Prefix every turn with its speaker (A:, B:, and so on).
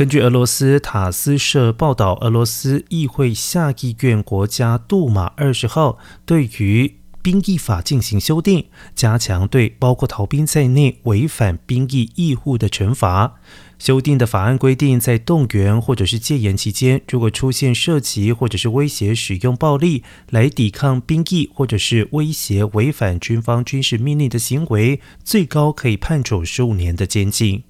A: 根据俄罗斯塔斯社报道，俄罗斯议会下议院国家杜马二十号对于兵役法进行修订，加强对包括逃兵在内违反兵役义务的惩罚。修订的法案规定，在动员或者是戒严期间，如果出现涉及或者是威胁使用暴力来抵抗兵役，或者是威胁违反军方军事命令的行为，最高可以判处十五年的监禁。